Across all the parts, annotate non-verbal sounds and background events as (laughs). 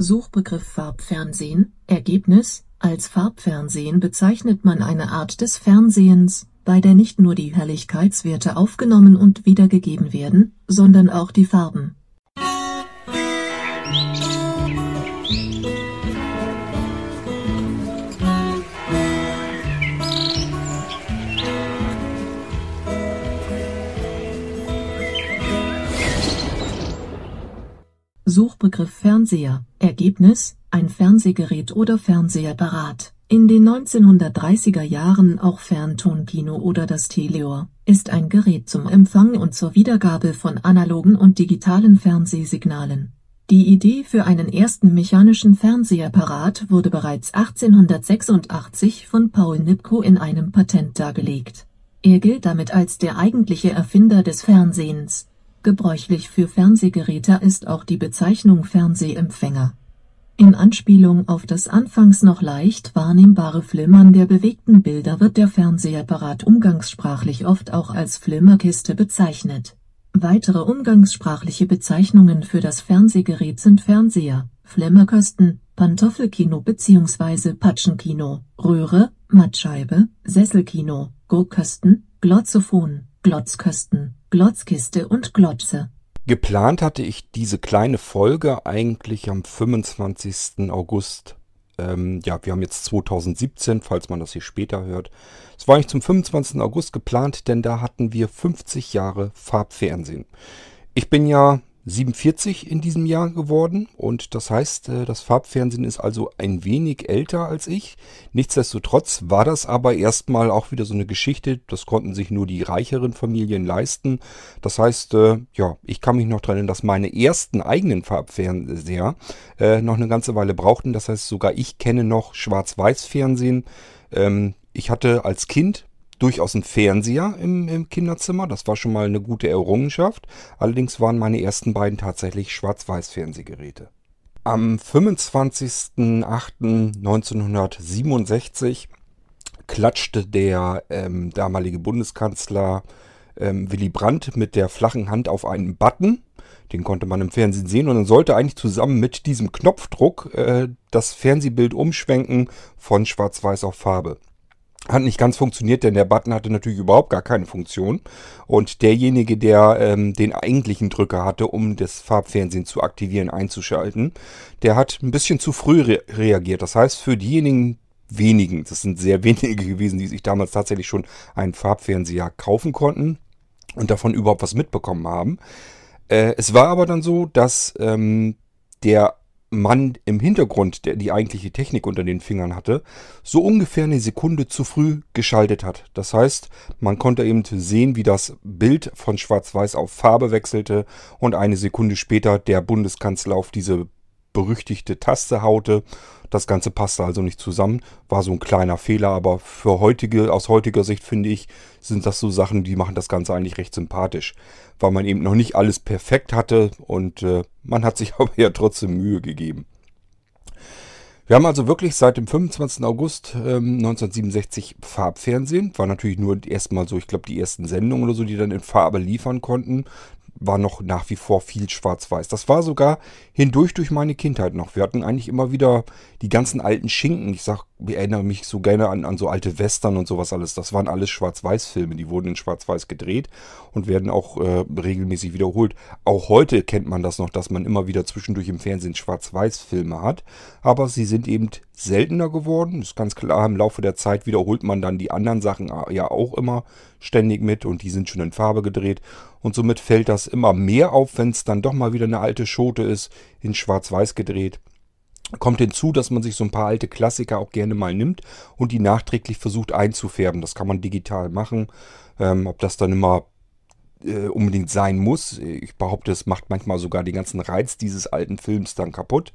Suchbegriff Farbfernsehen Ergebnis Als Farbfernsehen bezeichnet man eine Art des Fernsehens, bei der nicht nur die Helligkeitswerte aufgenommen und wiedergegeben werden, sondern auch die Farben. Suchbegriff Fernseher Ergebnis ein Fernsehgerät oder Fernsehapparat in den 1930er Jahren auch Ferntonkino oder das Teleor, ist ein Gerät zum Empfang und zur Wiedergabe von analogen und digitalen Fernsehsignalen. Die Idee für einen ersten mechanischen Fernsehapparat wurde bereits 1886 von Paul Nipkow in einem Patent dargelegt. Er gilt damit als der eigentliche Erfinder des Fernsehens. Gebräuchlich für Fernsehgeräte ist auch die Bezeichnung Fernsehempfänger in Anspielung auf das anfangs noch leicht wahrnehmbare Flimmern der bewegten Bilder wird der Fernsehapparat umgangssprachlich oft auch als Flimmerkiste bezeichnet. Weitere umgangssprachliche Bezeichnungen für das Fernsehgerät sind Fernseher, Flimmerkasten, Pantoffelkino bzw. Patschenkino, Röhre, Mattscheibe, Sesselkino, Guckkasten, Glotzophon, Glotzkasten, Glotzkiste und Glotze Geplant hatte ich diese kleine Folge eigentlich am 25. August. Ähm, ja, wir haben jetzt 2017, falls man das hier später hört. Es war eigentlich zum 25. August geplant, denn da hatten wir 50 Jahre Farbfernsehen. Ich bin ja 47 in diesem Jahr geworden und das heißt, äh, das Farbfernsehen ist also ein wenig älter als ich. Nichtsdestotrotz war das aber erstmal auch wieder so eine Geschichte, das konnten sich nur die reicheren Familien leisten. Das heißt, äh, ja, ich kann mich noch daran erinnern, dass meine ersten eigenen Farbfernseher äh, noch eine ganze Weile brauchten. Das heißt, sogar ich kenne noch Schwarz-Weiß-Fernsehen. Ähm, ich hatte als Kind durchaus einen Fernseher im, im, Kinderzimmer. Das war schon mal eine gute Errungenschaft. Allerdings waren meine ersten beiden tatsächlich Schwarz-Weiß-Fernsehgeräte. Am 25.08.1967 klatschte der ähm, damalige Bundeskanzler ähm, Willy Brandt mit der flachen Hand auf einen Button. Den konnte man im Fernsehen sehen und dann sollte eigentlich zusammen mit diesem Knopfdruck äh, das Fernsehbild umschwenken von Schwarz-Weiß auf Farbe. Hat nicht ganz funktioniert, denn der Button hatte natürlich überhaupt gar keine Funktion. Und derjenige, der ähm, den eigentlichen Drücker hatte, um das Farbfernsehen zu aktivieren, einzuschalten, der hat ein bisschen zu früh re reagiert. Das heißt, für diejenigen wenigen, das sind sehr (laughs) wenige gewesen, die sich damals tatsächlich schon einen Farbfernseher kaufen konnten und davon überhaupt was mitbekommen haben. Äh, es war aber dann so, dass ähm, der Mann im Hintergrund, der die eigentliche Technik unter den Fingern hatte, so ungefähr eine Sekunde zu früh geschaltet hat. Das heißt, man konnte eben sehen, wie das Bild von Schwarz-Weiß auf Farbe wechselte und eine Sekunde später der Bundeskanzler auf diese berüchtigte Taste haute. Das Ganze passte also nicht zusammen. War so ein kleiner Fehler, aber für heutige, aus heutiger Sicht finde ich, sind das so Sachen, die machen das Ganze eigentlich recht sympathisch. Weil man eben noch nicht alles perfekt hatte und äh, man hat sich (laughs) aber ja trotzdem Mühe gegeben. Wir haben also wirklich seit dem 25. August ähm, 1967 Farbfernsehen. War natürlich nur erstmal so, ich glaube, die ersten Sendungen oder so, die dann in Farbe liefern konnten war noch nach wie vor viel schwarz-weiß. Das war sogar hindurch durch meine Kindheit noch. Wir hatten eigentlich immer wieder die ganzen alten Schinken. Ich sag, ich erinnere mich so gerne an, an so alte Western und sowas alles. Das waren alles Schwarz-Weiß-Filme. Die wurden in Schwarz-Weiß gedreht und werden auch äh, regelmäßig wiederholt. Auch heute kennt man das noch, dass man immer wieder zwischendurch im Fernsehen Schwarz-Weiß-Filme hat. Aber sie sind eben seltener geworden. Ist ganz klar, im Laufe der Zeit wiederholt man dann die anderen Sachen ja auch immer ständig mit und die sind schon in Farbe gedreht. Und somit fällt das immer mehr auf, wenn es dann doch mal wieder eine alte Schote ist, in Schwarz-Weiß gedreht. Kommt hinzu, dass man sich so ein paar alte Klassiker auch gerne mal nimmt und die nachträglich versucht einzufärben. Das kann man digital machen. Ähm, ob das dann immer äh, unbedingt sein muss. Ich behaupte, es macht manchmal sogar den ganzen Reiz dieses alten Films dann kaputt.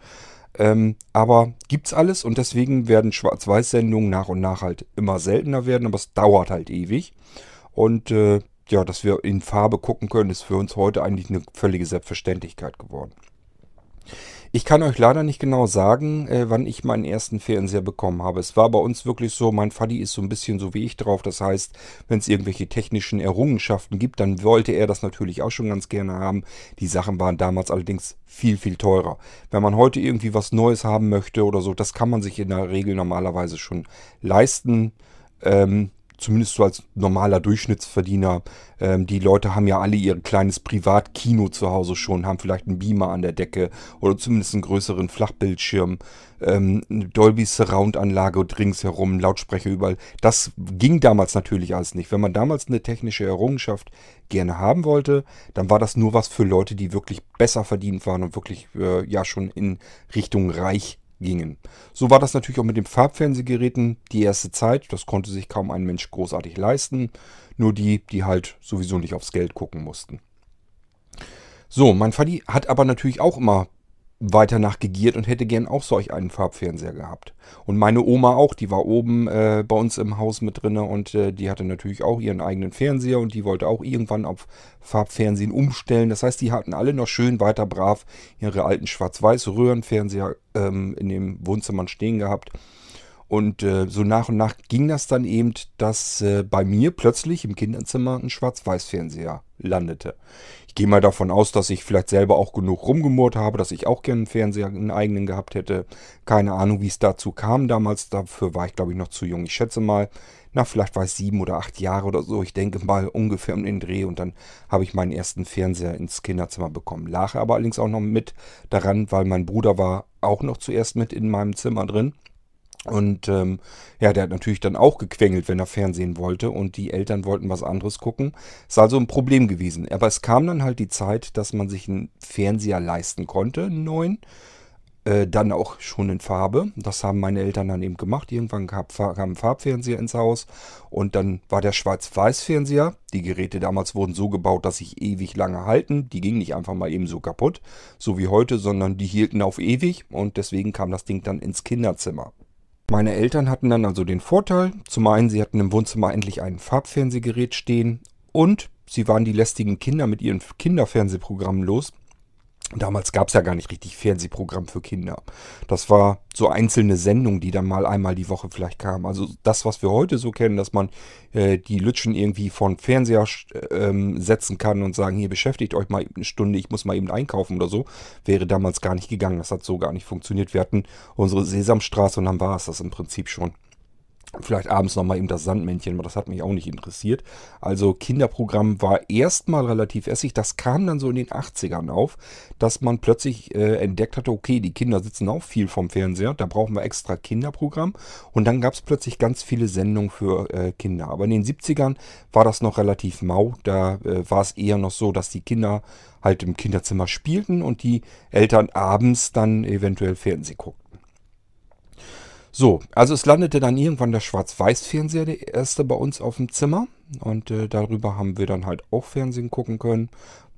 Ähm, aber gibt's alles und deswegen werden Schwarz-Weiß-Sendungen nach und nach halt immer seltener werden, aber es dauert halt ewig. Und äh, ja, dass wir in Farbe gucken können, ist für uns heute eigentlich eine völlige Selbstverständlichkeit geworden. Ich kann euch leider nicht genau sagen, äh, wann ich meinen ersten Fernseher bekommen habe. Es war bei uns wirklich so, mein Vati ist so ein bisschen so wie ich drauf. Das heißt, wenn es irgendwelche technischen Errungenschaften gibt, dann wollte er das natürlich auch schon ganz gerne haben. Die Sachen waren damals allerdings viel, viel teurer. Wenn man heute irgendwie was Neues haben möchte oder so, das kann man sich in der Regel normalerweise schon leisten. Ähm, zumindest so als normaler Durchschnittsverdiener. Ähm, die Leute haben ja alle ihr kleines Privatkino zu Hause schon, haben vielleicht einen Beamer an der Decke oder zumindest einen größeren Flachbildschirm, ähm, eine Dolby Surround Anlage ringsherum, Lautsprecher überall. Das ging damals natürlich alles nicht. Wenn man damals eine technische Errungenschaft gerne haben wollte, dann war das nur was für Leute, die wirklich besser verdient waren und wirklich äh, ja schon in Richtung reich gingen. So war das natürlich auch mit den Farbfernsehgeräten die erste Zeit. Das konnte sich kaum ein Mensch großartig leisten. Nur die, die halt sowieso nicht aufs Geld gucken mussten. So, mein Vati hat aber natürlich auch immer weiter nachgegiert und hätte gern auch solch einen Farbfernseher gehabt. Und meine Oma auch, die war oben äh, bei uns im Haus mit drinne und äh, die hatte natürlich auch ihren eigenen Fernseher und die wollte auch irgendwann auf Farbfernsehen umstellen. Das heißt, die hatten alle noch schön weiter brav ihre alten schwarz-weiß Röhrenfernseher ähm, in dem Wohnzimmer stehen gehabt. Und äh, so nach und nach ging das dann eben, dass äh, bei mir plötzlich im Kinderzimmer ein Schwarz-Weiß-Fernseher landete. Ich gehe mal davon aus, dass ich vielleicht selber auch genug rumgemurrt habe, dass ich auch gerne einen Fernseher, einen eigenen gehabt hätte. Keine Ahnung, wie es dazu kam damals. Dafür war ich, glaube ich, noch zu jung. Ich schätze mal, na, vielleicht war es sieben oder acht Jahre oder so. Ich denke mal ungefähr um den Dreh. Und dann habe ich meinen ersten Fernseher ins Kinderzimmer bekommen. Lag aber allerdings auch noch mit daran, weil mein Bruder war auch noch zuerst mit in meinem Zimmer drin. Und ähm, ja, der hat natürlich dann auch gequengelt, wenn er Fernsehen wollte und die Eltern wollten was anderes gucken. Ist also ein Problem gewesen. Aber es kam dann halt die Zeit, dass man sich einen Fernseher leisten konnte, einen neuen. Äh, dann auch schon in Farbe. Das haben meine Eltern dann eben gemacht. Irgendwann kam, kam ein Farbfernseher ins Haus und dann war der Schwarz-Weiß-Fernseher. Die Geräte damals wurden so gebaut, dass sich ewig lange halten. Die gingen nicht einfach mal eben so kaputt, so wie heute, sondern die hielten auf ewig und deswegen kam das Ding dann ins Kinderzimmer. Meine Eltern hatten dann also den Vorteil, zum einen, sie hatten im Wohnzimmer endlich ein Farbfernsehgerät stehen und sie waren die lästigen Kinder mit ihren Kinderfernsehprogrammen los Damals gab es ja gar nicht richtig Fernsehprogramm für Kinder. Das war so einzelne Sendungen, die dann mal einmal die Woche vielleicht kamen. Also das, was wir heute so kennen, dass man äh, die Lütschen irgendwie von Fernseher ähm, setzen kann und sagen, hier beschäftigt euch mal eine Stunde, ich muss mal eben einkaufen oder so, wäre damals gar nicht gegangen. Das hat so gar nicht funktioniert. Wir hatten unsere Sesamstraße und dann war es das im Prinzip schon. Vielleicht abends nochmal eben das Sandmännchen, aber das hat mich auch nicht interessiert. Also Kinderprogramm war erstmal relativ essig. Das kam dann so in den 80ern auf, dass man plötzlich äh, entdeckt hatte, okay, die Kinder sitzen auch viel vom Fernseher, da brauchen wir extra Kinderprogramm. Und dann gab es plötzlich ganz viele Sendungen für äh, Kinder. Aber in den 70ern war das noch relativ mau. Da äh, war es eher noch so, dass die Kinder halt im Kinderzimmer spielten und die Eltern abends dann eventuell Fernsehen guckten. So, also es landete dann irgendwann der Schwarz-Weiß-Fernseher, der erste bei uns auf dem Zimmer. Und äh, darüber haben wir dann halt auch Fernsehen gucken können.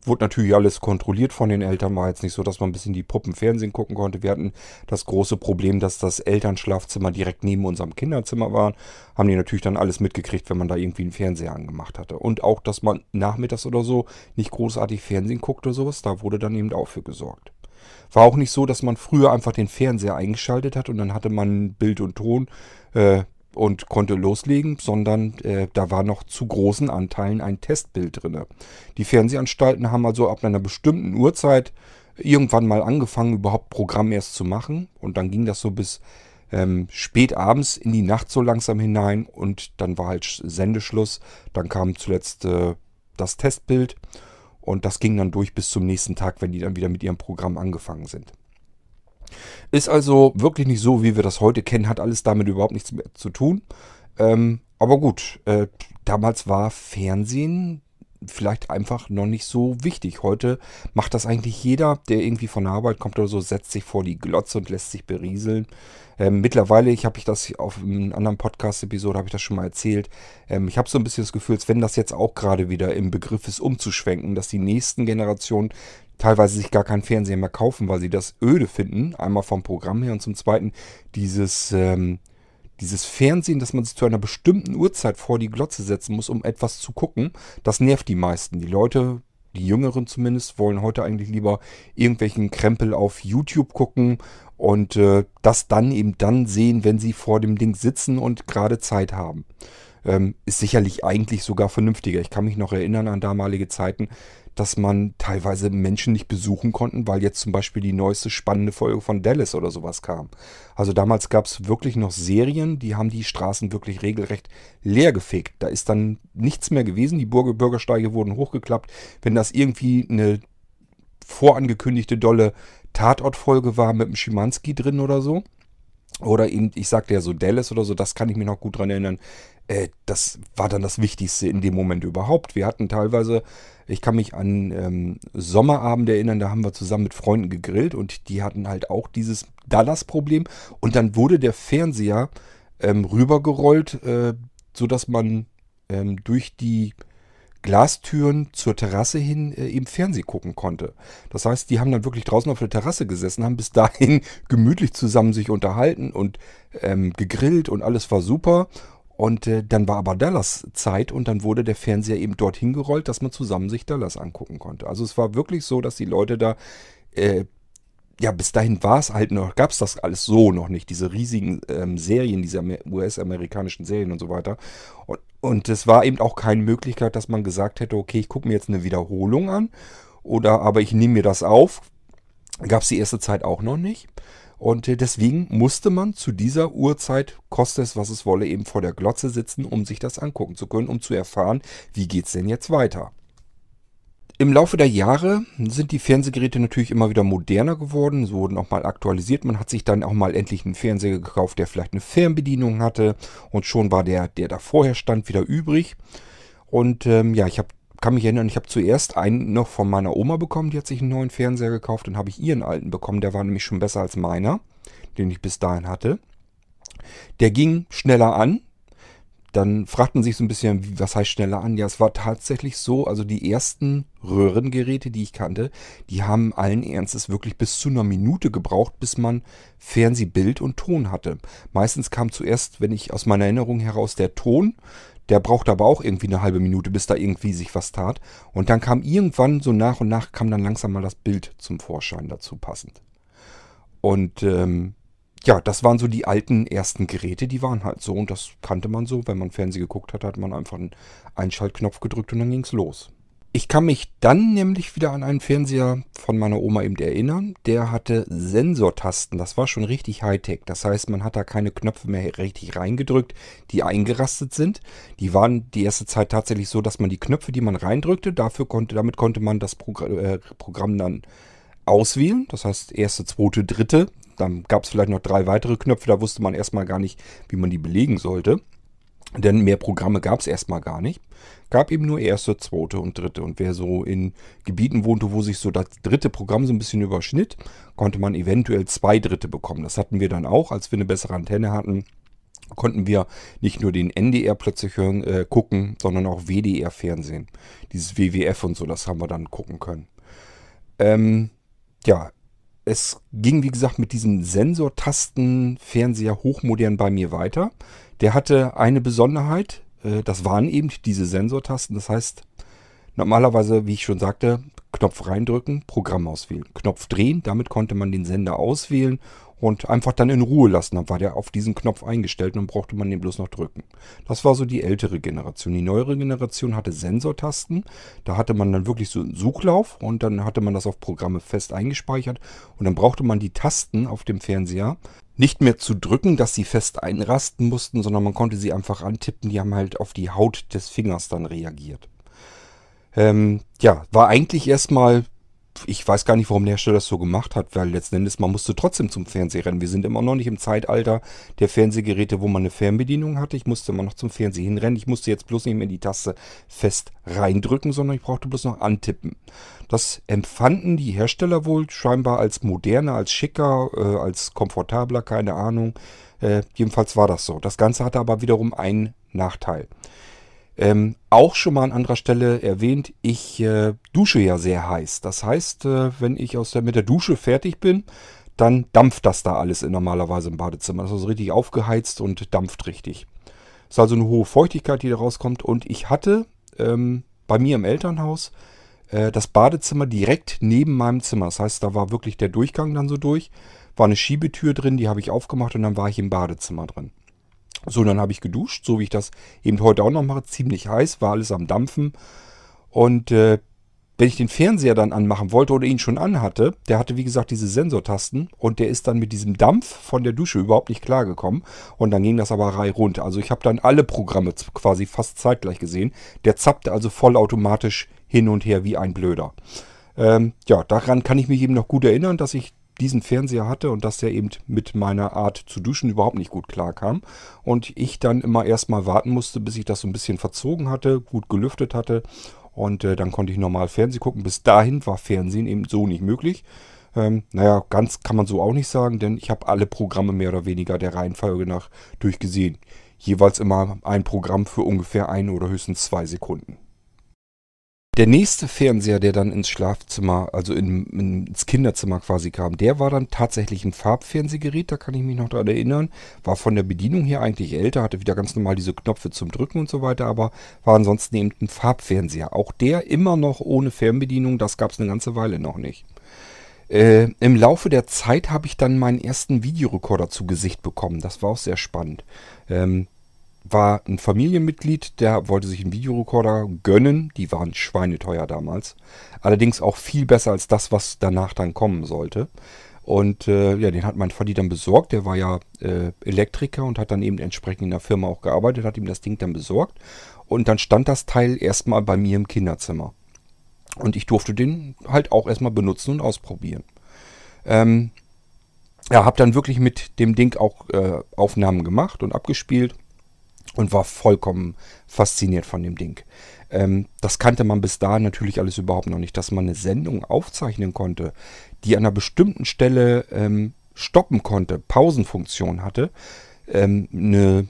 Wurde natürlich alles kontrolliert von den Eltern. War jetzt nicht so, dass man ein bisschen die Puppen Fernsehen gucken konnte. Wir hatten das große Problem, dass das Elternschlafzimmer direkt neben unserem Kinderzimmer war. Haben die natürlich dann alles mitgekriegt, wenn man da irgendwie einen Fernseher angemacht hatte. Und auch, dass man nachmittags oder so nicht großartig Fernsehen guckt oder sowas. Da wurde dann eben auch für gesorgt. War auch nicht so, dass man früher einfach den Fernseher eingeschaltet hat und dann hatte man Bild und Ton äh, und konnte loslegen, sondern äh, da war noch zu großen Anteilen ein Testbild drin. Die Fernsehanstalten haben also ab einer bestimmten Uhrzeit irgendwann mal angefangen, überhaupt Programm erst zu machen und dann ging das so bis ähm, spät abends in die Nacht so langsam hinein und dann war halt Sendeschluss. Dann kam zuletzt äh, das Testbild und das ging dann durch bis zum nächsten Tag, wenn die dann wieder mit ihrem Programm angefangen sind. Ist also wirklich nicht so, wie wir das heute kennen, hat alles damit überhaupt nichts mehr zu tun. Ähm, aber gut, äh, damals war Fernsehen vielleicht einfach noch nicht so wichtig. Heute macht das eigentlich jeder, der irgendwie von der Arbeit kommt oder so, setzt sich vor die Glotze und lässt sich berieseln. Ähm, mittlerweile, ich habe ich das auf einem anderen Podcast-Episode, habe ich das schon mal erzählt. Ähm, ich habe so ein bisschen das Gefühl, als wenn das jetzt auch gerade wieder im Begriff ist, umzuschwenken, dass die nächsten Generationen teilweise sich gar keinen Fernseher mehr kaufen, weil sie das öde finden. Einmal vom Programm her und zum Zweiten dieses... Ähm, dieses Fernsehen, dass man sich zu einer bestimmten Uhrzeit vor die Glotze setzen muss, um etwas zu gucken, das nervt die meisten. Die Leute die Jüngeren zumindest, wollen heute eigentlich lieber irgendwelchen Krempel auf YouTube gucken und äh, das dann eben dann sehen, wenn sie vor dem Ding sitzen und gerade Zeit haben. Ähm, ist sicherlich eigentlich sogar vernünftiger. Ich kann mich noch erinnern an damalige Zeiten, dass man teilweise Menschen nicht besuchen konnten, weil jetzt zum Beispiel die neueste spannende Folge von Dallas oder sowas kam. Also damals gab es wirklich noch Serien, die haben die Straßen wirklich regelrecht leer gefegt. Da ist dann nichts mehr gewesen, die Bürgersteige wurden hochgeklappt. Wenn das irgendwie eine vorangekündigte dolle Tatortfolge war mit dem Schimanski drin oder so, oder eben, ich sagte ja so Dallas oder so, das kann ich mir noch gut dran erinnern. Äh, das war dann das Wichtigste in dem Moment überhaupt. Wir hatten teilweise ich kann mich an ähm, Sommerabend erinnern, da haben wir zusammen mit Freunden gegrillt und die hatten halt auch dieses Dallas-Problem. Und dann wurde der Fernseher ähm, rübergerollt, äh, sodass man ähm, durch die Glastüren zur Terrasse hin äh, eben Fernsehen gucken konnte. Das heißt, die haben dann wirklich draußen auf der Terrasse gesessen, haben bis dahin (laughs) gemütlich zusammen sich unterhalten und ähm, gegrillt und alles war super. Und äh, dann war aber Dallas Zeit und dann wurde der Fernseher eben dorthin gerollt, dass man zusammen sich Dallas angucken konnte. Also es war wirklich so, dass die Leute da, äh, ja, bis dahin war es halt noch, gab es das alles so noch nicht, diese riesigen ähm, Serien, diese US-amerikanischen Serien und so weiter. Und, und es war eben auch keine Möglichkeit, dass man gesagt hätte, okay, ich gucke mir jetzt eine Wiederholung an oder aber ich nehme mir das auf. Gab es die erste Zeit auch noch nicht. Und äh, deswegen musste man zu dieser Uhrzeit, koste es was es wolle, eben vor der Glotze sitzen, um sich das angucken zu können, um zu erfahren, wie geht es denn jetzt weiter. Im Laufe der Jahre sind die Fernsehgeräte natürlich immer wieder moderner geworden, sie wurden auch mal aktualisiert. Man hat sich dann auch mal endlich einen Fernseher gekauft, der vielleicht eine Fernbedienung hatte und schon war der, der da vorher stand, wieder übrig. Und ähm, ja, ich habe kann mich erinnern, ich habe zuerst einen noch von meiner Oma bekommen, die hat sich einen neuen Fernseher gekauft. Dann habe ich ihren alten bekommen, der war nämlich schon besser als meiner, den ich bis dahin hatte. Der ging schneller an. Dann fragt man sich so ein bisschen, was heißt schneller an? Ja, es war tatsächlich so, also die ersten Röhrengeräte, die ich kannte, die haben allen Ernstes wirklich bis zu einer Minute gebraucht, bis man Fernsehbild und Ton hatte. Meistens kam zuerst, wenn ich aus meiner Erinnerung heraus, der Ton, der brauchte aber auch irgendwie eine halbe Minute, bis da irgendwie sich was tat. Und dann kam irgendwann so nach und nach kam dann langsam mal das Bild zum Vorschein dazu passend. Und ähm, ja, das waren so die alten ersten Geräte, die waren halt so und das kannte man so. Wenn man Fernsehen geguckt hat, hat man einfach einen Einschaltknopf gedrückt und dann ging's los. Ich kann mich dann nämlich wieder an einen Fernseher von meiner Oma eben erinnern. Der hatte Sensortasten. Das war schon richtig Hightech. Das heißt, man hat da keine Knöpfe mehr richtig reingedrückt, die eingerastet sind. Die waren die erste Zeit tatsächlich so, dass man die Knöpfe, die man reindrückte, dafür konnte, damit konnte man das Progr äh, Programm dann auswählen. Das heißt, erste, zweite, dritte. Dann gab es vielleicht noch drei weitere Knöpfe. Da wusste man erstmal gar nicht, wie man die belegen sollte. Denn mehr Programme gab es erstmal gar nicht. Gab eben nur erste, zweite und dritte. Und wer so in Gebieten wohnte, wo sich so das dritte Programm so ein bisschen überschnitt, konnte man eventuell zwei dritte bekommen. Das hatten wir dann auch, als wir eine bessere Antenne hatten. Konnten wir nicht nur den NDR plötzlich hören, äh, gucken, sondern auch WDR-Fernsehen. Dieses WWF und so, das haben wir dann gucken können. Ähm, ja, es ging wie gesagt mit diesem Sensortasten-Fernseher hochmodern bei mir weiter. Der hatte eine Besonderheit, äh, das waren eben diese Sensortasten. Das heißt, normalerweise, wie ich schon sagte, Knopf reindrücken, Programm auswählen. Knopf drehen, damit konnte man den Sender auswählen und einfach dann in Ruhe lassen. Dann war der auf diesen Knopf eingestellt und dann brauchte man den bloß noch drücken. Das war so die ältere Generation. Die neuere Generation hatte Sensortasten. Da hatte man dann wirklich so einen Suchlauf und dann hatte man das auf Programme fest eingespeichert und dann brauchte man die Tasten auf dem Fernseher nicht mehr zu drücken, dass sie fest einrasten mussten, sondern man konnte sie einfach antippen. Die haben halt auf die Haut des Fingers dann reagiert. Ähm, ja, war eigentlich erstmal ich weiß gar nicht, warum der Hersteller das so gemacht hat, weil letzten Endes, man musste trotzdem zum Fernseher rennen. Wir sind immer noch nicht im Zeitalter der Fernsehgeräte, wo man eine Fernbedienung hatte. Ich musste immer noch zum Fernseher hinrennen. Ich musste jetzt bloß nicht mehr die Taste fest reindrücken, sondern ich brauchte bloß noch antippen. Das empfanden die Hersteller wohl scheinbar als moderner, als schicker, äh, als komfortabler, keine Ahnung. Äh, jedenfalls war das so. Das Ganze hatte aber wiederum einen Nachteil. Ähm, auch schon mal an anderer Stelle erwähnt, ich äh, dusche ja sehr heiß. Das heißt, äh, wenn ich aus der, mit der Dusche fertig bin, dann dampft das da alles in normalerweise im Badezimmer. Das ist also richtig aufgeheizt und dampft richtig. Ist also eine hohe Feuchtigkeit, die da rauskommt. Und ich hatte ähm, bei mir im Elternhaus äh, das Badezimmer direkt neben meinem Zimmer. Das heißt, da war wirklich der Durchgang dann so durch. War eine Schiebetür drin, die habe ich aufgemacht und dann war ich im Badezimmer drin. So, dann habe ich geduscht, so wie ich das eben heute auch noch mache. Ziemlich heiß, war alles am Dampfen. Und äh, wenn ich den Fernseher dann anmachen wollte oder ihn schon anhatte, der hatte wie gesagt diese Sensortasten und der ist dann mit diesem Dampf von der Dusche überhaupt nicht klargekommen und dann ging das aber rei rund. Also ich habe dann alle Programme quasi fast zeitgleich gesehen. Der zappte also vollautomatisch hin und her wie ein Blöder. Ähm, ja, daran kann ich mich eben noch gut erinnern, dass ich diesen Fernseher hatte und dass der eben mit meiner Art zu duschen überhaupt nicht gut klarkam. Und ich dann immer erstmal warten musste, bis ich das so ein bisschen verzogen hatte, gut gelüftet hatte und äh, dann konnte ich normal Fernsehen gucken. Bis dahin war Fernsehen eben so nicht möglich. Ähm, naja, ganz kann man so auch nicht sagen, denn ich habe alle Programme mehr oder weniger der Reihenfolge nach durchgesehen. Jeweils immer ein Programm für ungefähr ein oder höchstens zwei Sekunden. Der nächste Fernseher, der dann ins Schlafzimmer, also in, ins Kinderzimmer quasi kam, der war dann tatsächlich ein Farbfernsehgerät, da kann ich mich noch daran erinnern. War von der Bedienung her eigentlich älter, hatte wieder ganz normal diese Knöpfe zum Drücken und so weiter, aber war ansonsten eben ein Farbfernseher. Auch der immer noch ohne Fernbedienung, das gab es eine ganze Weile noch nicht. Äh, Im Laufe der Zeit habe ich dann meinen ersten Videorekorder zu Gesicht bekommen. Das war auch sehr spannend. Ähm, war ein Familienmitglied, der wollte sich einen Videorekorder gönnen. Die waren schweineteuer damals. Allerdings auch viel besser als das, was danach dann kommen sollte. Und äh, ja, den hat mein Vati dann besorgt. Der war ja äh, Elektriker und hat dann eben entsprechend in der Firma auch gearbeitet, hat ihm das Ding dann besorgt. Und dann stand das Teil erstmal bei mir im Kinderzimmer. Und ich durfte den halt auch erstmal benutzen und ausprobieren. Ähm, ja, habe dann wirklich mit dem Ding auch äh, Aufnahmen gemacht und abgespielt und war vollkommen fasziniert von dem Ding. Ähm, das kannte man bis dahin natürlich alles überhaupt noch nicht, dass man eine Sendung aufzeichnen konnte, die an einer bestimmten Stelle ähm, stoppen konnte, Pausenfunktion hatte, ähm, eine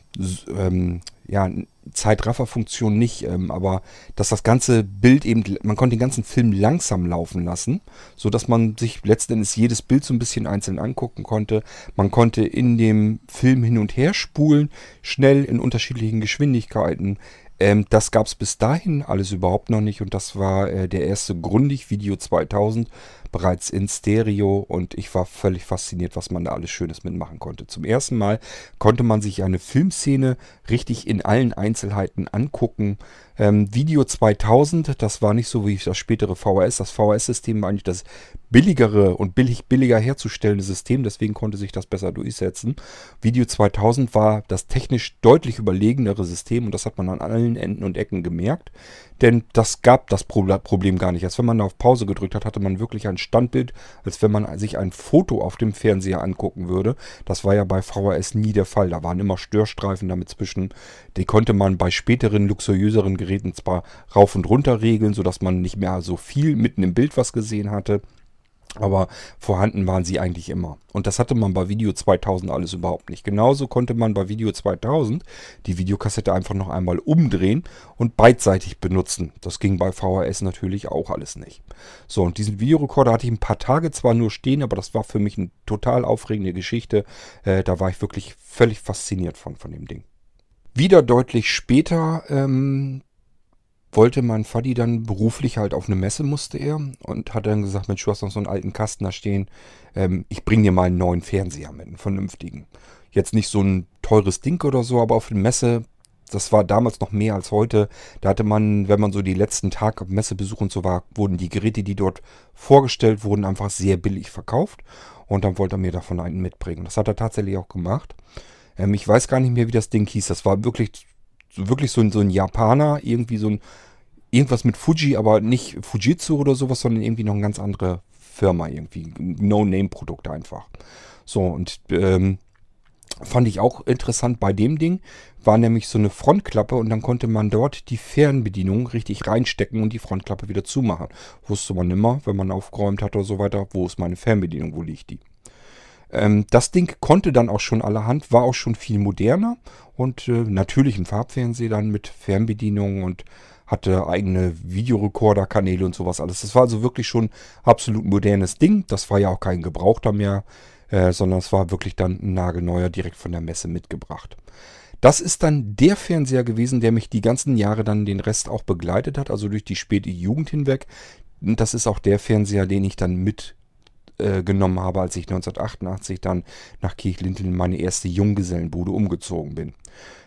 ähm, ja, Zeitrafferfunktion nicht, ähm, aber dass das ganze Bild eben, man konnte den ganzen Film langsam laufen lassen, so dass man sich letzten Endes jedes Bild so ein bisschen einzeln angucken konnte. Man konnte in dem Film hin und her spulen, schnell in unterschiedlichen Geschwindigkeiten. Ähm, das gab es bis dahin alles überhaupt noch nicht und das war äh, der erste Grundig Video 2000 bereits in Stereo und ich war völlig fasziniert, was man da alles Schönes mitmachen konnte. Zum ersten Mal konnte man sich eine Filmszene richtig in allen Einzelheiten angucken. Ähm, Video 2000, das war nicht so wie das spätere VHS. Das VHS-System war eigentlich das billigere und billig billiger herzustellende System, deswegen konnte sich das besser durchsetzen. Video 2000 war das technisch deutlich überlegenere System und das hat man an allen Enden und Ecken gemerkt. Denn das gab das Problem gar nicht. Als wenn man auf Pause gedrückt hat, hatte man wirklich ein Standbild, als wenn man sich ein Foto auf dem Fernseher angucken würde. Das war ja bei VHS nie der Fall. Da waren immer Störstreifen damit zwischen. Die konnte man bei späteren, luxuriöseren Geräten zwar rauf und runter regeln, sodass man nicht mehr so viel mitten im Bild was gesehen hatte. Aber vorhanden waren sie eigentlich immer. Und das hatte man bei Video 2000 alles überhaupt nicht. Genauso konnte man bei Video 2000 die Videokassette einfach noch einmal umdrehen und beidseitig benutzen. Das ging bei VHS natürlich auch alles nicht. So, und diesen Videorekorder hatte ich ein paar Tage zwar nur stehen, aber das war für mich eine total aufregende Geschichte. Äh, da war ich wirklich völlig fasziniert von, von dem Ding. Wieder deutlich später ähm, wollte mein Faddy dann beruflich halt auf eine Messe musste er und hat dann gesagt, Mensch, du hast noch so einen alten Kasten da stehen, ähm, ich bring dir mal einen neuen Fernseher mit, einen vernünftigen. Jetzt nicht so ein teures Ding oder so, aber auf der Messe, das war damals noch mehr als heute, da hatte man, wenn man so die letzten Tage auf Messebesuch und so war, wurden die Geräte, die dort vorgestellt wurden, einfach sehr billig verkauft und dann wollte er mir davon einen mitbringen. Das hat er tatsächlich auch gemacht. Ähm, ich weiß gar nicht mehr, wie das Ding hieß, das war wirklich wirklich so ein, so ein Japaner, irgendwie so ein, irgendwas mit Fuji, aber nicht Fujitsu oder sowas, sondern irgendwie noch eine ganz andere Firma, irgendwie. No-Name-Produkt einfach. So, und ähm, fand ich auch interessant bei dem Ding, war nämlich so eine Frontklappe und dann konnte man dort die Fernbedienung richtig reinstecken und die Frontklappe wieder zumachen. Wusste man immer, wenn man aufgeräumt hat oder so weiter, wo ist meine Fernbedienung, wo liegt die. Ähm, das Ding konnte dann auch schon allerhand, war auch schon viel moderner und äh, natürlich ein Farbfernseher dann mit Fernbedienung und hatte eigene Videorekorder-Kanäle und sowas alles. Das war also wirklich schon absolut modernes Ding. Das war ja auch kein Gebrauchter mehr, äh, sondern es war wirklich dann ein nagelneuer direkt von der Messe mitgebracht. Das ist dann der Fernseher gewesen, der mich die ganzen Jahre dann den Rest auch begleitet hat, also durch die späte Jugend hinweg. das ist auch der Fernseher, den ich dann mitgenommen äh, habe, als ich 1988 dann nach Kirchlintel in meine erste Junggesellenbude umgezogen bin.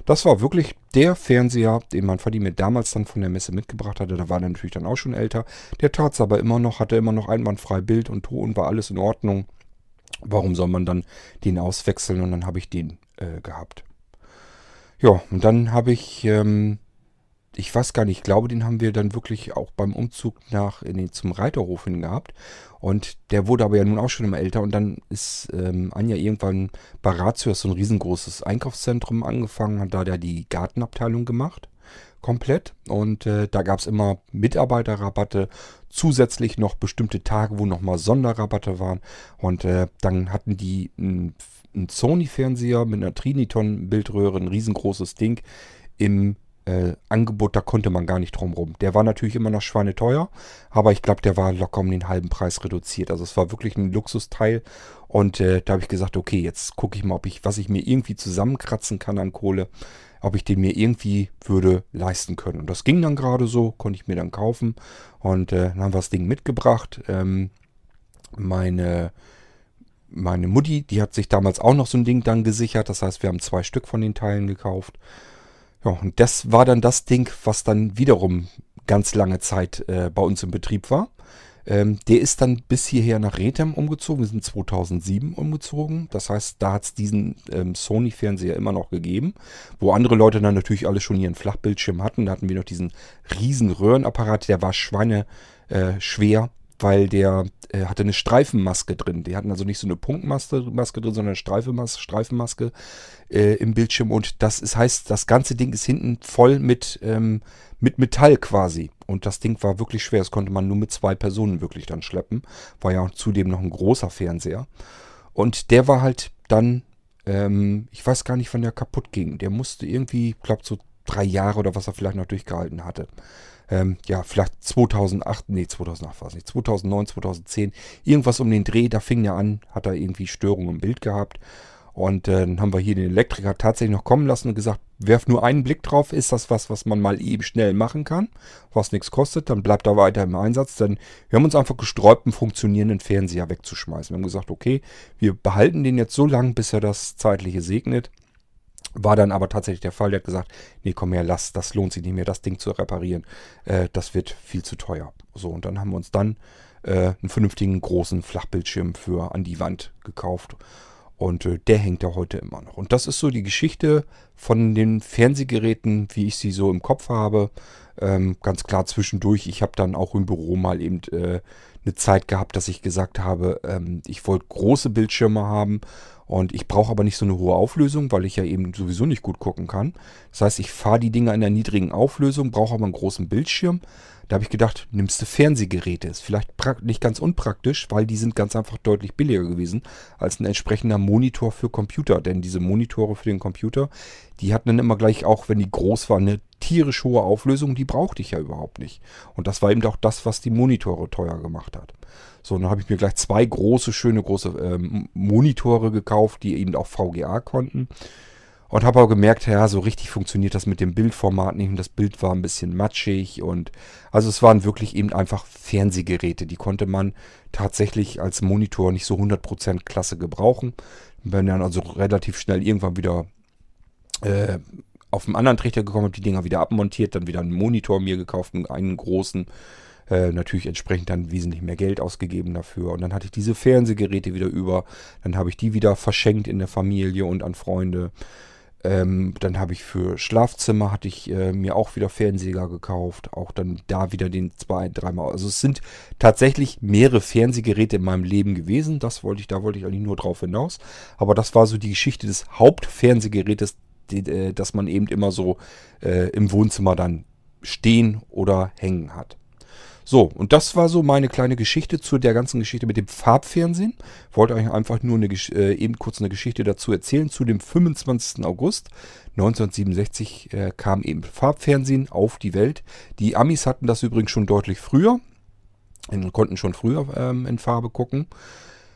Das war wirklich der Fernseher, den mein Vati mir damals dann von der Messe mitgebracht hatte. Da war er natürlich dann auch schon älter. Der tat es aber immer noch, hatte immer noch einwandfrei Bild und Ton, war alles in Ordnung. Warum soll man dann den auswechseln? Und dann habe ich den äh, gehabt. Ja, und dann habe ich, ähm, ich weiß gar nicht, ich glaube, den haben wir dann wirklich auch beim Umzug nach in den, zum Reiterhof hin gehabt. Und der wurde aber ja nun auch schon immer älter. Und dann ist ähm, Anja irgendwann bei Ratius so ein riesengroßes Einkaufszentrum angefangen, hat da der die Gartenabteilung gemacht. Komplett. Und äh, da gab es immer Mitarbeiterrabatte, zusätzlich noch bestimmte Tage, wo nochmal Sonderrabatte waren. Und äh, dann hatten die einen Sony-Fernseher mit einer Triniton-Bildröhre, ein riesengroßes Ding im äh, Angebot, da konnte man gar nicht drum rum. Der war natürlich immer noch schweineteuer, aber ich glaube, der war locker um den halben Preis reduziert. Also es war wirklich ein Luxusteil und äh, da habe ich gesagt, okay, jetzt gucke ich mal, ob ich, was ich mir irgendwie zusammenkratzen kann an Kohle, ob ich den mir irgendwie würde leisten können. Und das ging dann gerade so, konnte ich mir dann kaufen und äh, dann haben wir das Ding mitgebracht. Ähm, meine meine Mutti, die hat sich damals auch noch so ein Ding dann gesichert. Das heißt, wir haben zwei Stück von den Teilen gekauft. Ja, und das war dann das Ding, was dann wiederum ganz lange Zeit äh, bei uns im Betrieb war. Ähm, der ist dann bis hierher nach Rethem umgezogen. Wir sind 2007 umgezogen. Das heißt, da hat es diesen ähm, Sony-Fernseher immer noch gegeben, wo andere Leute dann natürlich alle schon ihren Flachbildschirm hatten. Da hatten wir noch diesen riesen Röhrenapparat, der war schweine äh, schwer weil der äh, hatte eine Streifenmaske drin. Die hatten also nicht so eine Punktmaske Maske drin, sondern eine Streifenmaske, Streifenmaske äh, im Bildschirm. Und das ist, heißt, das ganze Ding ist hinten voll mit, ähm, mit Metall quasi. Und das Ding war wirklich schwer. Das konnte man nur mit zwei Personen wirklich dann schleppen. War ja zudem noch ein großer Fernseher. Und der war halt dann, ähm, ich weiß gar nicht, wann der kaputt ging. Der musste irgendwie, ich glaube, so drei Jahre oder was er vielleicht noch durchgehalten hatte ähm, ja, vielleicht 2008, nee, 2008 war es nicht, 2009, 2010, irgendwas um den Dreh, da fing er an, hat er irgendwie Störungen im Bild gehabt. Und äh, dann haben wir hier den Elektriker tatsächlich noch kommen lassen und gesagt, werf nur einen Blick drauf, ist das was, was man mal eben schnell machen kann, was nichts kostet, dann bleibt er weiter im Einsatz. Dann, wir haben uns einfach gesträubt, einen funktionierenden Fernseher wegzuschmeißen. Wir haben gesagt, okay, wir behalten den jetzt so lange, bis er das zeitliche segnet. War dann aber tatsächlich der Fall. Der hat gesagt, nee, komm her, lass, das lohnt sich nicht mehr, das Ding zu reparieren. Äh, das wird viel zu teuer. So, und dann haben wir uns dann äh, einen vernünftigen großen Flachbildschirm für an die Wand gekauft. Und äh, der hängt ja heute immer noch. Und das ist so die Geschichte von den Fernsehgeräten, wie ich sie so im Kopf habe. Ähm, ganz klar zwischendurch. Ich habe dann auch im Büro mal eben äh, eine Zeit gehabt, dass ich gesagt habe, ähm, ich wollte große Bildschirme haben und ich brauche aber nicht so eine hohe Auflösung, weil ich ja eben sowieso nicht gut gucken kann. Das heißt, ich fahre die Dinger in der niedrigen Auflösung, brauche aber einen großen Bildschirm. Da habe ich gedacht, nimmst du Fernsehgeräte. Ist vielleicht nicht ganz unpraktisch, weil die sind ganz einfach deutlich billiger gewesen als ein entsprechender Monitor für Computer. Denn diese Monitore für den Computer, die hatten dann immer gleich auch, wenn die groß waren, eine tierisch hohe Auflösung. Die brauchte ich ja überhaupt nicht. Und das war eben auch das, was die Monitore teuer gemacht hat. So, dann habe ich mir gleich zwei große, schöne große ähm, Monitore gekauft, die eben auch VGA konnten. Und habe aber gemerkt, ja, so richtig funktioniert das mit dem Bildformat nicht. Und das Bild war ein bisschen matschig. Und also es waren wirklich eben einfach Fernsehgeräte. Die konnte man tatsächlich als Monitor nicht so 100% klasse gebrauchen. Bin dann also relativ schnell irgendwann wieder äh, auf einen anderen Trichter gekommen, habe die Dinger wieder abmontiert, dann wieder einen Monitor mir gekauft, einen großen. Äh, natürlich entsprechend dann wesentlich mehr Geld ausgegeben dafür. Und dann hatte ich diese Fernsehgeräte wieder über. Dann habe ich die wieder verschenkt in der Familie und an Freunde. Ähm, dann habe ich für Schlafzimmer hatte ich äh, mir auch wieder Fernseher gekauft. Auch dann da wieder den zwei, dreimal. Also es sind tatsächlich mehrere Fernsehgeräte in meinem Leben gewesen. Das wollte ich, da wollte ich eigentlich nur drauf hinaus. Aber das war so die Geschichte des Hauptfernsehgerätes, die, äh, das man eben immer so äh, im Wohnzimmer dann stehen oder hängen hat. So, und das war so meine kleine Geschichte zu der ganzen Geschichte mit dem Farbfernsehen. Wollte euch einfach nur eine, äh, eben kurz eine Geschichte dazu erzählen. Zu dem 25. August 1967 äh, kam eben Farbfernsehen auf die Welt. Die Amis hatten das übrigens schon deutlich früher. Konnten schon früher ähm, in Farbe gucken.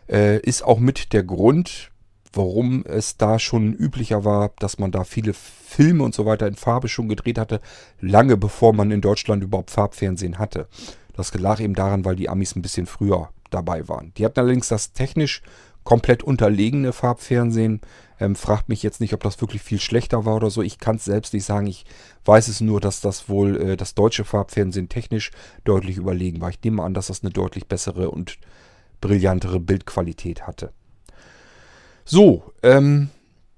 Äh, ist auch mit der Grund, warum es da schon üblicher war, dass man da viele Filme und so weiter in Farbe schon gedreht hatte, lange bevor man in Deutschland überhaupt Farbfernsehen hatte. Das lag eben daran, weil die Amis ein bisschen früher dabei waren. Die hatten allerdings das technisch komplett unterlegene Farbfernsehen. Ähm, fragt mich jetzt nicht, ob das wirklich viel schlechter war oder so. Ich kann es selbst nicht sagen. Ich weiß es nur, dass das wohl äh, das deutsche Farbfernsehen technisch deutlich überlegen war. Ich nehme an, dass das eine deutlich bessere und brillantere Bildqualität hatte. So, ähm,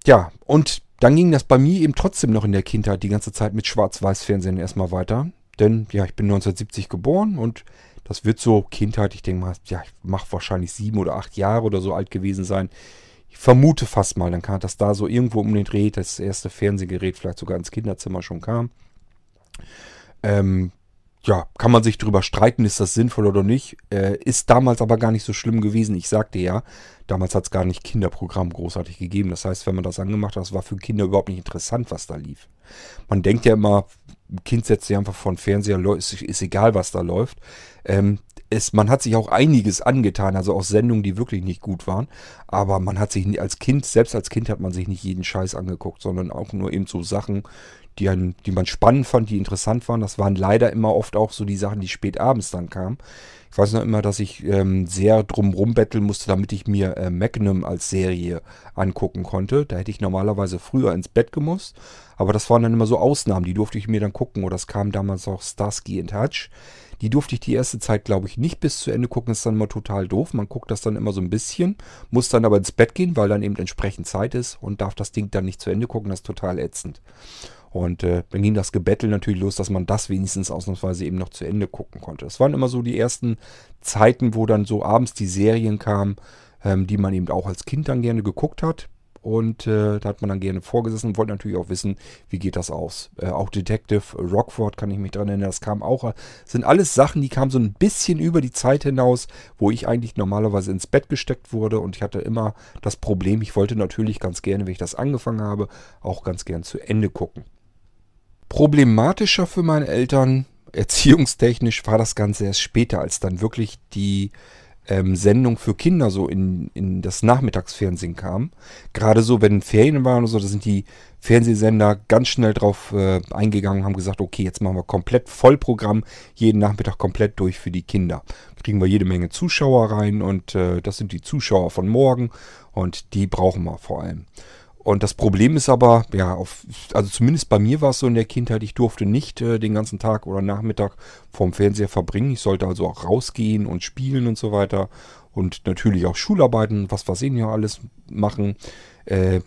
ja, und dann ging das bei mir eben trotzdem noch in der Kindheit die ganze Zeit mit Schwarz-Weiß-Fernsehen erstmal weiter. Denn ja, ich bin 1970 geboren und das wird so Kindheit, ich denke mal, ja, ich mache wahrscheinlich sieben oder acht Jahre oder so alt gewesen sein. Ich vermute fast mal, dann kam das da so irgendwo um den Dreh, das erste Fernsehgerät vielleicht sogar ins Kinderzimmer schon kam. Ähm, ja, kann man sich drüber streiten, ist das sinnvoll oder nicht. Äh, ist damals aber gar nicht so schlimm gewesen. Ich sagte ja, damals hat es gar nicht Kinderprogramm großartig gegeben. Das heißt, wenn man das angemacht hat, war für Kinder überhaupt nicht interessant, was da lief. Man denkt ja immer, ein Kind setzt sich einfach vor den Fernseher, ist, ist egal, was da läuft. Ähm, es, man hat sich auch einiges angetan, also auch Sendungen, die wirklich nicht gut waren. Aber man hat sich als Kind, selbst als Kind hat man sich nicht jeden Scheiß angeguckt, sondern auch nur eben so Sachen, die, einen, die man spannend fand, die interessant waren. Das waren leider immer oft auch so die Sachen, die spät abends dann kamen. Ich weiß noch immer, dass ich ähm, sehr drum rumbetteln musste, damit ich mir äh, Magnum als Serie angucken konnte. Da hätte ich normalerweise früher ins Bett gemusst. Aber das waren dann immer so Ausnahmen, die durfte ich mir dann gucken. Oder es kam damals auch Starsky in Touch. Die durfte ich die erste Zeit, glaube ich, nicht bis zu Ende gucken. Das ist dann immer total doof. Man guckt das dann immer so ein bisschen, muss dann aber ins Bett gehen, weil dann eben entsprechend Zeit ist und darf das Ding dann nicht zu Ende gucken. Das ist total ätzend. Und äh, dann ging das Gebettel natürlich los, dass man das wenigstens ausnahmsweise eben noch zu Ende gucken konnte. Es waren immer so die ersten Zeiten, wo dann so abends die Serien kamen, ähm, die man eben auch als Kind dann gerne geguckt hat. Und äh, da hat man dann gerne vorgesessen und wollte natürlich auch wissen, wie geht das aus. Äh, auch Detective Rockford kann ich mich dran erinnern, das kam auch. Sind alles Sachen, die kamen so ein bisschen über die Zeit hinaus, wo ich eigentlich normalerweise ins Bett gesteckt wurde. Und ich hatte immer das Problem, ich wollte natürlich ganz gerne, wenn ich das angefangen habe, auch ganz gern zu Ende gucken. Problematischer für meine Eltern, (laughs) erziehungstechnisch, war das Ganze erst später, als dann wirklich die ähm, Sendung für Kinder so in, in das Nachmittagsfernsehen kam. Gerade so, wenn Ferien waren oder so, da sind die Fernsehsender ganz schnell drauf äh, eingegangen und haben gesagt, okay, jetzt machen wir komplett Vollprogramm, jeden Nachmittag komplett durch für die Kinder. Kriegen wir jede Menge Zuschauer rein und äh, das sind die Zuschauer von morgen und die brauchen wir vor allem. Und das Problem ist aber, ja, auf, also zumindest bei mir war es so in der Kindheit, ich durfte nicht äh, den ganzen Tag oder Nachmittag vorm Fernseher verbringen. Ich sollte also auch rausgehen und spielen und so weiter. Und natürlich auch Schularbeiten, was wir sehen ja alles machen. Äh,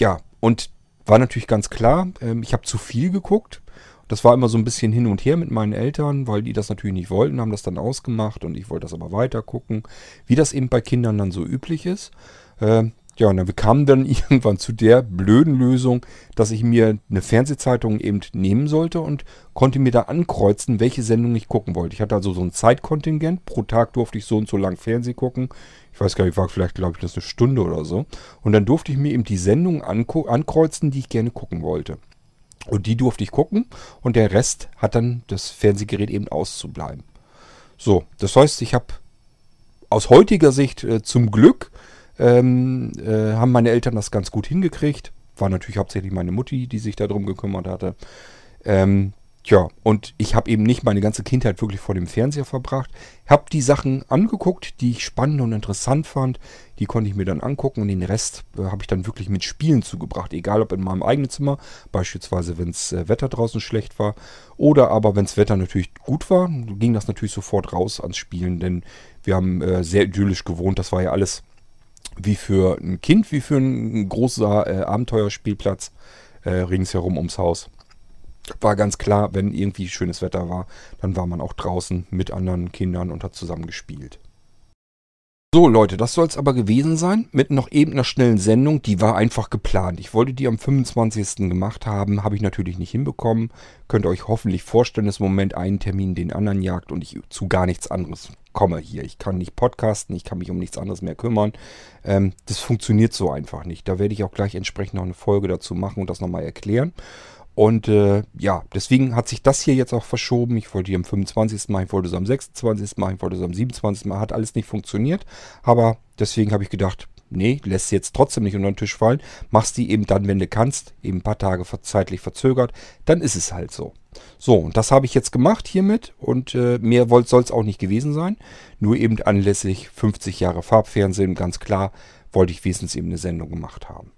ja, und war natürlich ganz klar, äh, ich habe zu viel geguckt. Das war immer so ein bisschen hin und her mit meinen Eltern, weil die das natürlich nicht wollten, haben das dann ausgemacht und ich wollte das aber weiter gucken, wie das eben bei Kindern dann so üblich ist. Ja, und dann kam dann (laughs) irgendwann zu der blöden Lösung, dass ich mir eine Fernsehzeitung eben nehmen sollte und konnte mir da ankreuzen, welche Sendung ich gucken wollte. Ich hatte also so ein Zeitkontingent. Pro Tag durfte ich so und so lang Fernsehen gucken. Ich weiß gar nicht, war vielleicht, glaube ich, das eine Stunde oder so. Und dann durfte ich mir eben die Sendung ankreuzen, die ich gerne gucken wollte. Und die durfte ich gucken und der Rest hat dann das Fernsehgerät eben auszubleiben. So, das heißt, ich habe aus heutiger Sicht äh, zum Glück ähm, äh, haben meine Eltern das ganz gut hingekriegt. War natürlich hauptsächlich meine Mutti, die sich darum gekümmert hatte. Ähm, ja, und ich habe eben nicht meine ganze Kindheit wirklich vor dem Fernseher verbracht. Habe die Sachen angeguckt, die ich spannend und interessant fand. Die konnte ich mir dann angucken und den Rest äh, habe ich dann wirklich mit Spielen zugebracht. Egal ob in meinem eigenen Zimmer, beispielsweise wenn das äh, Wetter draußen schlecht war. Oder aber wenn das Wetter natürlich gut war, ging das natürlich sofort raus ans Spielen. Denn wir haben äh, sehr idyllisch gewohnt. Das war ja alles wie für ein Kind, wie für ein großer äh, Abenteuerspielplatz äh, ringsherum ums Haus. War ganz klar, wenn irgendwie schönes Wetter war, dann war man auch draußen mit anderen Kindern und hat zusammen gespielt. So Leute, das soll es aber gewesen sein. Mit noch eben einer schnellen Sendung, die war einfach geplant. Ich wollte die am 25. gemacht haben, habe ich natürlich nicht hinbekommen. Könnt ihr euch hoffentlich vorstellen, dass im Moment einen Termin den anderen jagt und ich zu gar nichts anderes komme hier. Ich kann nicht podcasten, ich kann mich um nichts anderes mehr kümmern. Ähm, das funktioniert so einfach nicht. Da werde ich auch gleich entsprechend noch eine Folge dazu machen und das nochmal erklären. Und äh, ja, deswegen hat sich das hier jetzt auch verschoben. Ich wollte die am 25. Mal, ich wollte es am 26. Mal, ich wollte es am 27. Mal. Hat alles nicht funktioniert. Aber deswegen habe ich gedacht, nee, lässt sie jetzt trotzdem nicht unter den Tisch fallen. Machst die eben dann, wenn du kannst, eben ein paar Tage zeitlich verzögert. Dann ist es halt so. So, und das habe ich jetzt gemacht hiermit und äh, mehr soll es auch nicht gewesen sein. Nur eben anlässlich 50 Jahre Farbfernsehen, ganz klar, wollte ich wesentlich eben eine Sendung gemacht haben.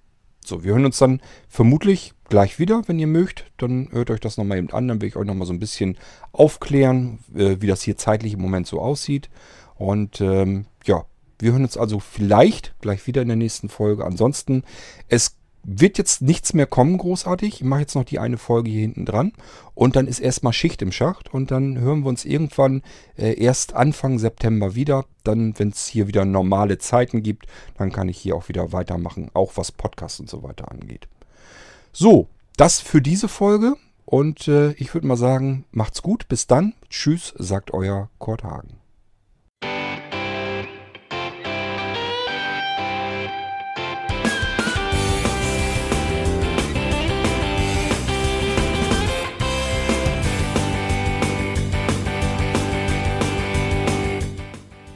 So, wir hören uns dann vermutlich gleich wieder, wenn ihr mögt. Dann hört euch das nochmal eben an. Dann will ich euch nochmal so ein bisschen aufklären, äh, wie das hier zeitlich im Moment so aussieht. Und ähm, ja, wir hören uns also vielleicht gleich wieder in der nächsten Folge. Ansonsten, es wird jetzt nichts mehr kommen, großartig. Ich mache jetzt noch die eine Folge hier hinten dran. Und dann ist erstmal Schicht im Schacht. Und dann hören wir uns irgendwann äh, erst Anfang September wieder. Dann, wenn es hier wieder normale Zeiten gibt, dann kann ich hier auch wieder weitermachen. Auch was Podcasts und so weiter angeht. So, das für diese Folge. Und äh, ich würde mal sagen, macht's gut. Bis dann. Tschüss, sagt euer Kurt Hagen.